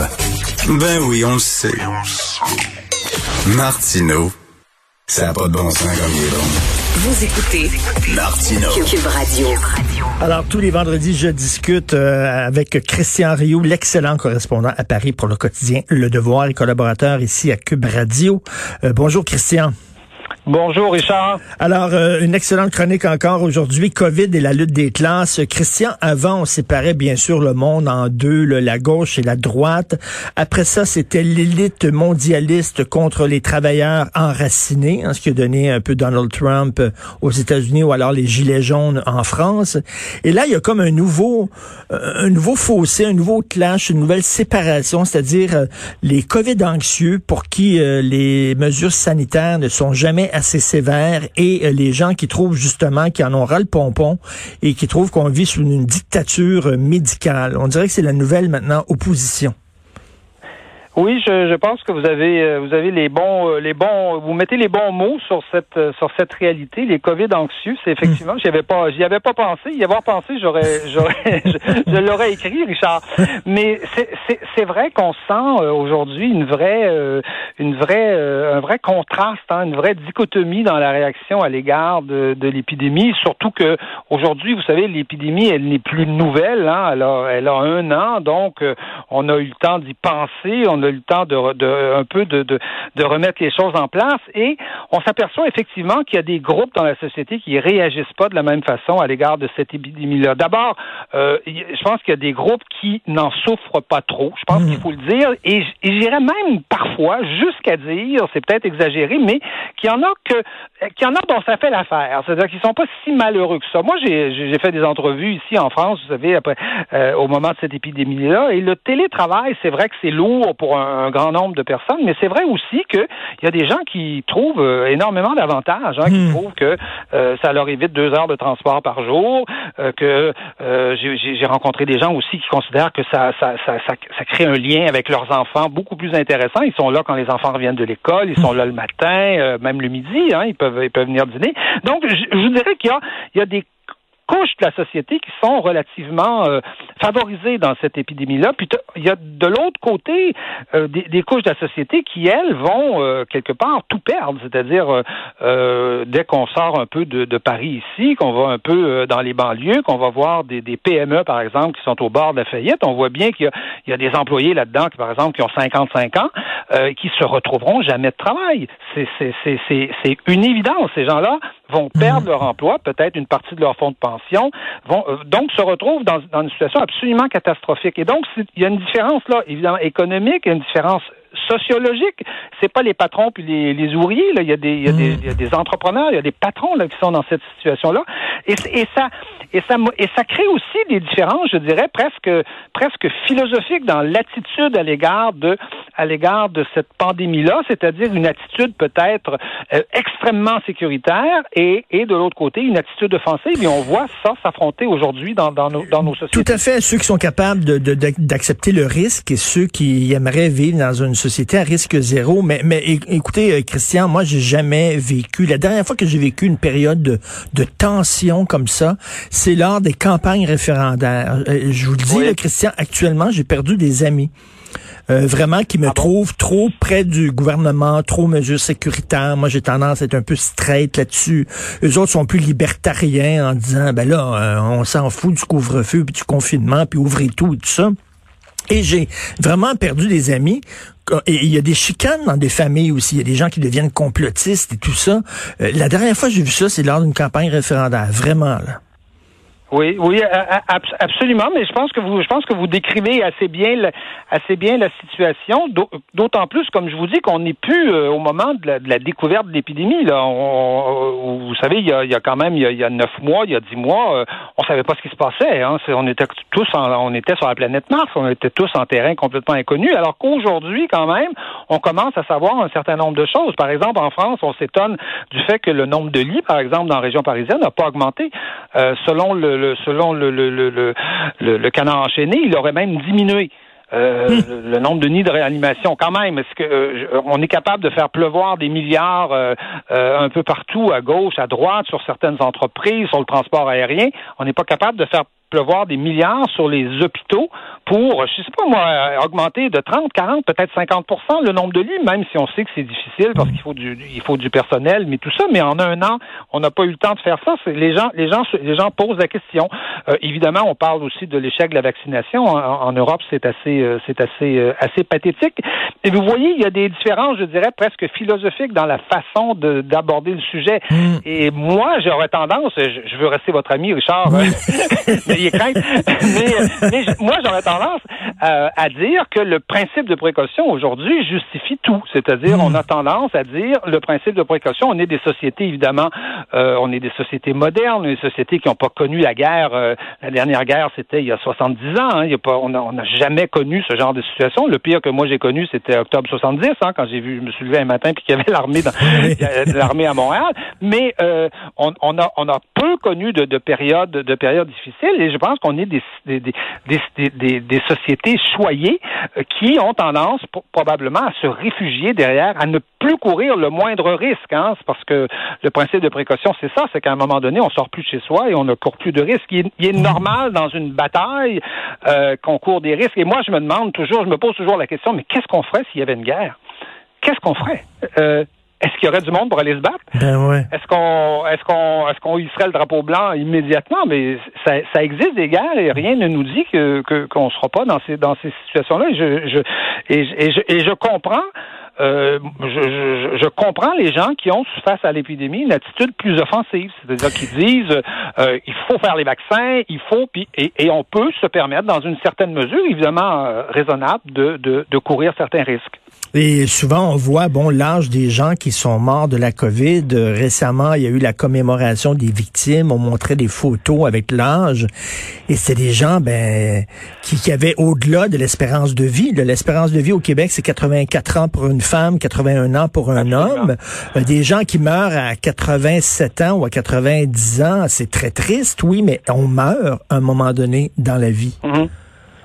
Ben oui, on le sait. Martineau, ça n'a pas de bon sens comme il est bon. Vous écoutez Martineau. Cube Radio. Alors, tous les vendredis, je discute euh, avec Christian Rioux, l'excellent correspondant à Paris pour le quotidien Le Devoir et collaborateur ici à Cube Radio. Euh, bonjour, Christian. Bonjour Richard. Alors, euh, une excellente chronique encore aujourd'hui, COVID et la lutte des classes. Christian, avant, on séparait bien sûr le monde en deux, là, la gauche et la droite. Après ça, c'était l'élite mondialiste contre les travailleurs enracinés, hein, ce qui a donné un peu Donald Trump euh, aux États-Unis ou alors les Gilets jaunes en France. Et là, il y a comme un nouveau, euh, un nouveau fossé, un nouveau clash, une nouvelle séparation, c'est-à-dire euh, les COVID anxieux pour qui euh, les mesures sanitaires ne sont jamais assez sévères et euh, les gens qui trouvent justement qu'ils en ont ras le pompon et qui trouvent qu'on vit sous une dictature médicale. On dirait que c'est la nouvelle maintenant opposition. Oui, je, je pense que vous avez euh, vous avez les bons euh, les bons vous mettez les bons mots sur cette euh, sur cette réalité. Les Covid anxieux, c'est effectivement, j'y avais pas j'y avais pas pensé. Y avoir pensé, j'aurais j'aurais je, je l'aurais écrit, Richard. Mais c'est vrai qu'on sent aujourd'hui une vraie une vraie un vrai contraste, hein, une vraie dichotomie dans la réaction à l'égard de, de l'épidémie. Surtout que aujourd'hui, vous savez, l'épidémie elle n'est plus nouvelle. Hein, elle a elle a un an, donc on a eu le temps d'y penser. On a eu le temps de, de un peu de, de, de remettre les choses en place et on s'aperçoit effectivement qu'il y a des groupes dans la société qui réagissent pas de la même façon à l'égard de cette épidémie-là. D'abord, euh, je pense qu'il y a des groupes qui n'en souffrent pas trop. Je pense qu'il faut le dire et, j'irais même parfois jusqu'à dire, c'est peut-être exagéré, mais qu'il y en a que qu'il y en a dont ça fait l'affaire. C'est-à-dire qu'ils sont pas si malheureux que ça. Moi, j'ai j'ai fait des entrevues ici en France, vous savez, après euh, au moment de cette épidémie-là, et le télétravail, c'est vrai que c'est lourd pour un, un grand nombre de personnes, mais c'est vrai aussi qu'il y a des gens qui trouvent euh, énormément d'avantages, hein, qui trouvent que euh, ça leur évite deux heures de transport par jour, euh, que j'ai- rencontré des gens aussi qui considèrent que ça, ça, ça, ça, ça crée un lien avec leurs enfants beaucoup plus intéressant. Ils sont là quand les enfants reviennent de l'école, ils sont là le matin, même le midi, hein, ils peuvent ils peuvent venir dîner. Donc, je, je vous dirais qu'il y a, il y a des couches de la société qui sont relativement euh, favorisées dans cette épidémie-là. Puis il y a de l'autre côté euh, des, des couches de la société qui, elles, vont euh, quelque part tout perdre. C'est-à-dire, euh, euh, dès qu'on sort un peu de, de Paris ici, qu'on va un peu euh, dans les banlieues, qu'on va voir des, des PME, par exemple, qui sont au bord de la faillite, on voit bien qu'il y y a des employés là-dedans, qui, par exemple, qui ont 55 ans, qui se retrouveront jamais de travail. C'est une évidence. Ces gens-là vont perdre leur emploi, peut-être une partie de leur fonds de pension, vont euh, donc se retrouvent dans, dans une situation absolument catastrophique. Et donc, il y a une différence là, évidemment économique, il y a une différence sociologique. C'est pas les patrons puis les, les ouvriers. Là. Il, y a des, il, y a des, il y a des entrepreneurs, il y a des patrons là, qui sont dans cette situation-là. Et, et, ça, et, ça, et ça crée aussi des différences, je dirais, presque, presque philosophiques dans l'attitude à l'égard de, à l'égard de cette pandémie-là, c'est-à-dire une attitude peut-être euh, extrêmement sécuritaire et, et de l'autre côté, une attitude offensive. Et on voit ça s'affronter aujourd'hui dans, dans, nos, dans nos sociétés. Tout à fait. Ceux qui sont capables de- de- de- d'accepter le risque et ceux qui aimeraient vivre dans une société à risque zéro. Mais, mais écoutez, euh, Christian, moi, j'ai jamais vécu. La dernière fois que j'ai vécu une période de, de tension comme ça, c'est lors des campagnes référendaires. Euh, je vous le dis, Oui. là, Christian, actuellement, j'ai perdu des amis. Euh, vraiment qui me Ah bon? trouvent trop près du gouvernement, trop mesures sécuritaires. Moi, j'ai tendance à être un peu straight là-dessus. Eux autres sont plus libertariens en disant, ben là, euh, on s'en fout du couvre-feu, puis du confinement, puis ouvrez tout et tout ça. Et j'ai vraiment perdu des amis. Il y a des chicanes dans des familles aussi. Il y a des gens qui deviennent complotistes et tout ça. Euh, la dernière fois que j'ai vu ça, c'est lors d'une campagne référendaire. Vraiment, là. Oui, oui, absolument, mais je pense que vous, je pense que vous décrivez assez bien, assez bien la situation. D'autant plus, comme je vous dis, qu'on n'est plus euh, au moment de la, découverte de l'épidémie. Là, vous savez, il y, a, il y a quand même, il y a, neuf mois, il y a dix mois, euh, on savait pas ce qui se passait. Hein. On était tous, on était sur la planète Mars, on était tous en terrain complètement inconnu. Alors qu'aujourd'hui, quand même, on commence à savoir un certain nombre de choses. Par exemple, en France, on s'étonne du fait que le nombre de lits, par exemple, dans la région parisienne, n'a pas augmenté. Euh, selon le selon le, le, le, le, canard enchaîné, il aurait même diminué. Euh, hmm. le, nombre de nids de réanimation quand même est-ce que euh, on est capable de faire pleuvoir des milliards euh, un peu partout à gauche à droite sur certaines entreprises sur le transport aérien? On n'est pas capable de faire pleuvoir des milliards sur les hôpitaux pour, je sais pas moi, augmenter de 30, 40, peut-être 50% le nombre de lits, même si on sait que c'est difficile parce qu'il faut du il faut du personnel, mais tout ça, mais en un an, on n'a pas eu le temps de faire ça. Les gens, les gens, les gens posent la question. Euh, évidemment, on parle aussi de l'échec de la vaccination. En, Europe, c'est assez, euh, c'est assez, euh, assez pathétique. Et vous voyez, il y a des différences, je dirais, presque philosophiques dans la façon d'aborder le sujet. Hmm. Et moi, j'aurais tendance, je, veux rester votre ami, Richard, mais, moi, j'aurais tendance euh, à dire que le principe de précaution aujourd'hui justifie tout. C'est-à-dire, on a tendance à dire le principe de précaution. On est des sociétés, évidemment, euh, on est des sociétés modernes, des sociétés qui n'ont pas connu la guerre. Euh, la dernière guerre, c'était il y a 70 ans. Hein. Il y a pas, on n'a jamais connu ce genre de situation. Le pire que moi j'ai connu, c'était octobre 70, hein, quand j'ai vu, je me suis levé un matin puis qu'il y avait l'armée l'armée à Montréal. Mais on, on, a on a peu connu de, de périodes de périodes difficiles je pense qu'on est des, des, des, des, sociétés choyées euh, qui ont tendance probablement à se réfugier derrière, à ne plus courir le moindre risque. Hein, parce que le principe de précaution, c'est ça, c'est qu'à un moment donné, on sort plus de chez soi et on ne court plus de risques. Il est, normal dans une bataille euh, qu'on court des risques. Et moi, je me demande toujours, je me pose toujours la question, mais qu'est-ce qu'on ferait s'il y avait une guerre? Qu'est-ce qu'on ferait? Euh, est-ce qu'il y aurait du monde pour aller se battre? Ben ouais. Est-ce qu'on est-ce qu'on est-ce qu'on hisserait le drapeau blanc immédiatement? Mais ça, ça existe des guerres et rien ne nous dit que qu'on ne sera pas dans ces dans ces situations-là. Je, je, et, je, et je comprends euh, je, je, comprends les gens qui ont, face à l'épidémie, une attitude plus offensive. C'est-à-dire qu'ils disent euh, il faut faire les vaccins, il faut, puis, et, et, on peut se permettre, dans une certaine mesure, évidemment euh, raisonnable, de, de, de courir certains risques. Et souvent, on voit, bon, l'âge des gens qui sont morts de la COVID. Récemment, il y a eu la commémoration des victimes. On montrait des photos avec l'âge. Et c'est des gens, ben, qui, qui avaient au-delà de l'espérance de vie. L'espérance de vie au Québec, c'est 84 ans pour une femme, 81 ans pour un homme. Euh, des gens qui meurent à 87 ans ou à 90 ans, c'est très triste, oui, mais on meurt à un moment donné dans la vie. Mm-hmm.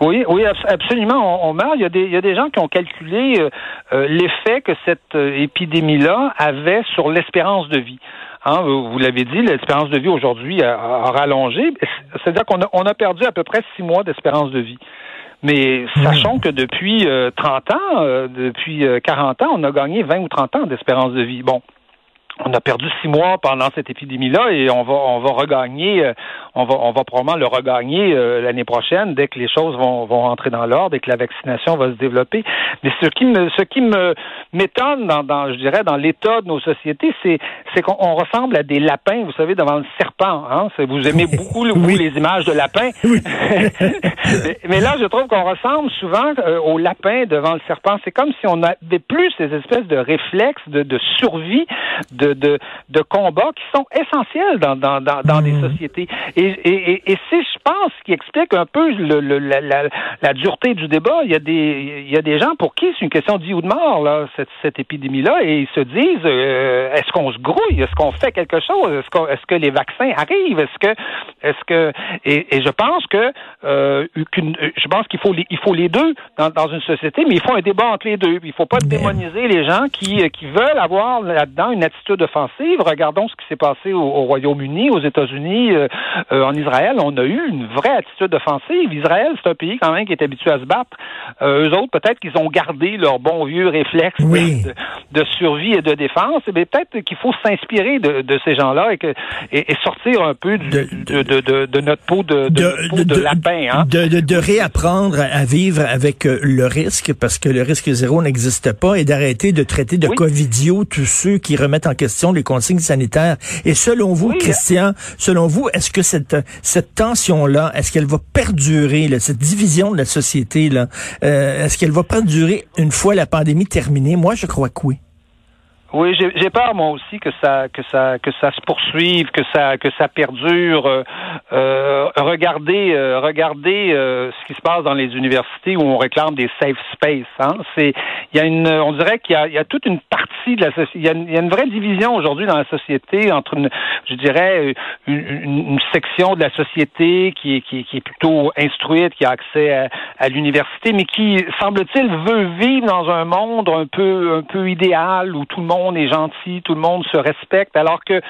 Oui, oui, absolument. On, meurt. Il y, a des, il y a des gens qui ont calculé euh, euh, l'effet que cette euh, épidémie-là avait sur l'espérance de vie. Hein, vous l'avez dit, l'espérance de vie aujourd'hui a, rallongé. C'est-à-dire qu'on a, on a perdu à peu près six mois d'espérance de vie. Mais sachons que depuis 30 ans, depuis 40 ans, on a gagné 20 ou 30 ans d'espérance de vie. Bon, on a perdu six mois pendant cette épidémie-là et on va on va regagner euh, on va on va probablement le regagner euh, l'année prochaine dès que les choses vont vont rentrer dans l'ordre et que la vaccination va se développer. Mais ce qui me ce qui me m'étonne dans, dans je dirais dans l'état de nos sociétés, c'est c'est qu'on ressemble à des lapins, vous savez, devant le serpent. Hein? Vous aimez beaucoup les images de lapins, mais, là je trouve qu'on ressemble souvent euh, aux lapins devant le serpent. C'est comme si on avait plus ces espèces de réflexes de, de survie de de, de, combats qui sont essentiels dans, dans, dans, dans les mmh. sociétés. Et, et, et c'est, je pense, ce qui explique un peu le, la, la, la, dureté du débat. Il y a des, il y a des gens pour qui c'est une question de vie ou de mort, là, cette, cette épidémie-là, et ils se disent, euh, est-ce qu'on se grouille? Est-ce qu'on fait quelque chose? Est-ce, est-ce que les vaccins arrivent? Est-ce que, est-ce que, et, et je pense que, euh, je pense qu'il faut les, il faut les deux dans, dans une société, mais il faut un débat entre les deux. Il faut pas démoniser les gens qui, qui veulent avoir là-dedans une attitude offensive. Regardons ce qui s'est passé au, Royaume-Uni, aux États-Unis, euh, euh, en Israël. On a eu une vraie attitude offensive. Israël, c'est un pays quand même qui est habitué à se battre. Euh, eux autres, peut-être qu'ils ont gardé leur bon vieux réflexe de, survie et de défense. Mais peut-être qu'il faut s'inspirer de, ces gens-là et, et, sortir un peu de, de, notre peau de, de, lapin. Hein? De, réapprendre à vivre avec le risque, parce que le risque zéro n'existe pas, et d'arrêter de traiter de covidio tous ceux qui remettent en question question des consignes sanitaires. Et selon vous, Christian, selon vous, est-ce que cette, cette tension-là, est-ce qu'elle va perdurer, là, cette division de la société, là, euh, est-ce qu'elle va perdurer une fois la pandémie terminée? Moi, je crois que oui. Oui, j'ai peur moi aussi que ça que ça que ça se poursuive, que ça que ça perdure. Euh, euh regardez euh, regardez euh, ce qui se passe dans les universités où on réclame des safe space. Hein. C'est il y a une on dirait qu'il y y a toute une partie de la société. Il y a une, il y a une vraie division aujourd'hui dans la société entre une je dirais une, une, section de la société qui est qui, qui est plutôt instruite, qui a accès à, à l'université, mais qui semble-t-il veut vivre dans un monde un peu un peu idéal où tout le monde est gentil, tout le monde se respecte, alors que,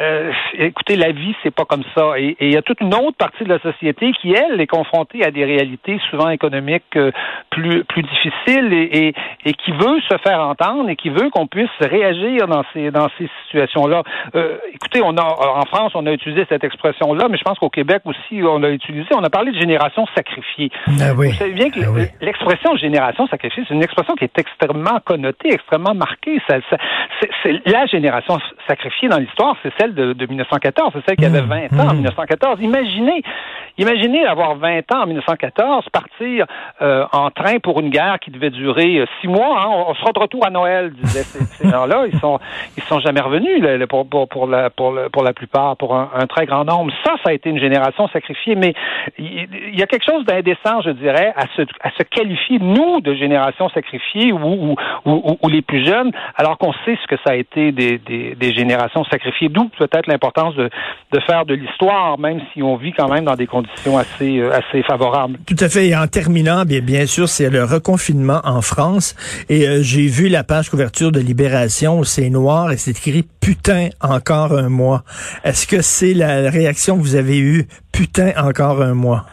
euh, écoutez, la vie, c'est pas comme ça. Et il y a toute une autre partie de la société qui, elle, est confrontée à des réalités souvent économiques euh, plus, plus difficiles et, et, qui veut se faire entendre et qui veut qu'on puisse réagir dans ces, dans ces situations-là. Euh, écoutez, on a, en France, on a utilisé cette expression-là, mais je pense qu'au Québec aussi, on l'a utilisé. On a parlé de génération sacrifiée. Ah oui. Vous savez bien que ah l'expression génération sacrifiée, c'est une expression qui est extrêmement connotée, extrêmement marquée. Ça, ça, c'est la génération sacrifiée dans l'histoire, c'est celle de, 1914, c'est celle qui avait 20 mmh, ans en 1914. Mmh. Imaginez, imaginez avoir 20 ans en 1914, partir euh, en train pour une guerre qui devait durer euh, six mois. Hein. on, sera de retour à Noël, disaient ces, gens-là. Ils sont, ils sont jamais revenus pour, pour, pour, la, pour, pour la plupart, pour un, très grand nombre. Ça, ça a été une génération sacrifiée. Mais il y, a quelque chose d'indécent, je dirais, à se, à se qualifier nous de génération sacrifiée ou, ou, ou les plus jeunes, alors qu'on sait ce que ça a été des, des, générations sacrifiées. D'où peut-être l'importance de, de faire de l'histoire, même si on vit quand même dans des conditions assez, euh, assez favorables. Tout à fait. Et en terminant, bien, bien sûr, c'est le reconfinement en France. Et euh, j'ai vu la page couverture de Libération, c'est noir et c'est écrit putain encore un mois. Est-ce que c'est la réaction que vous avez eue? Putain encore un mois.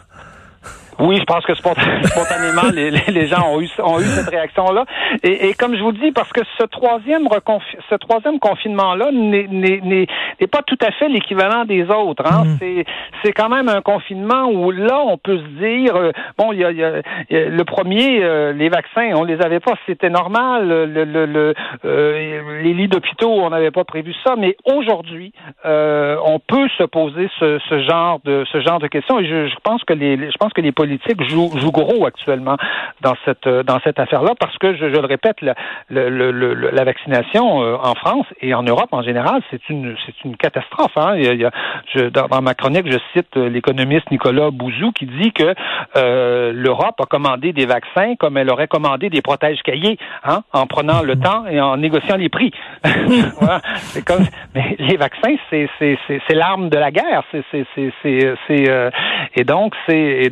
Oui, je pense que spontanément, les, les, gens ont eu, ont eu cette réaction-là. Et, et, comme je vous dis, parce que ce troisième, ce troisième confinement-là n'est pas tout à fait l'équivalent des autres. Hein? Mm-hmm. C'est quand même un confinement où là, on peut se dire, euh, bon, il y a, y a, le premier, euh, les vaccins, on les avait pas, c'était normal. Le, le, le euh, les lits d'hôpitaux, on n'avait pas prévu ça. Mais aujourd'hui, on peut se poser ce, ce, genre de ce genre de questions. Et je, je pense que les, je pense que les politique joue, joue gros actuellement dans cette cette affaire-là parce que je, le répète, la, vaccination euh, en France et en Europe en général, c'est une catastrophe. Dans, ma chronique, je cite euh, l'économiste Nicolas Bouzou qui dit que euh, l'Europe a commandé des vaccins comme elle aurait commandé des protèges cahiers, hein, en prenant le temps et en négociant les prix. mais les vaccins, c'est l'arme de la guerre. Et donc c'est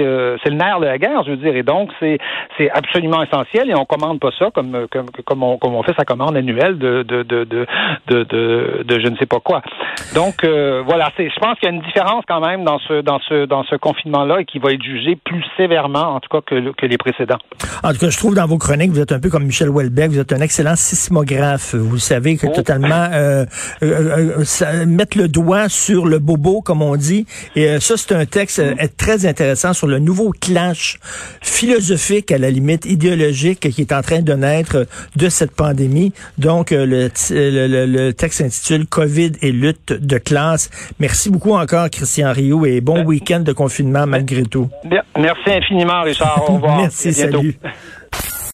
euh, c'est le nerf de la guerre, je veux dire, et donc c'est c'est absolument essentiel et on commande pas ça comme comme comme on, comme on fait sa commande annuelle de de de de de, de, je ne sais pas quoi. Donc euh, voilà, c'est je pense qu'il y a une différence quand même dans ce dans ce dans ce confinement là et qui va être jugé plus sévèrement en tout cas que que les précédents. En tout cas, je trouve dans vos chroniques, vous êtes un peu comme Michel Houellebecq, vous êtes un excellent sismographe. Vous savez que oh. totalement euh, mettre le doigt sur le bobo comme on dit et ça c'est un texte très intéressant sur le nouveau clash philosophique, à la limite idéologique, qui est en train de naître de cette pandémie. Donc, euh, le, le, texte s'intitule COVID et lutte de classe. Merci beaucoup encore, Christian Rio, et bon week-end de confinement malgré tout. Merci infiniment, Richard. Au revoir. Merci, salut.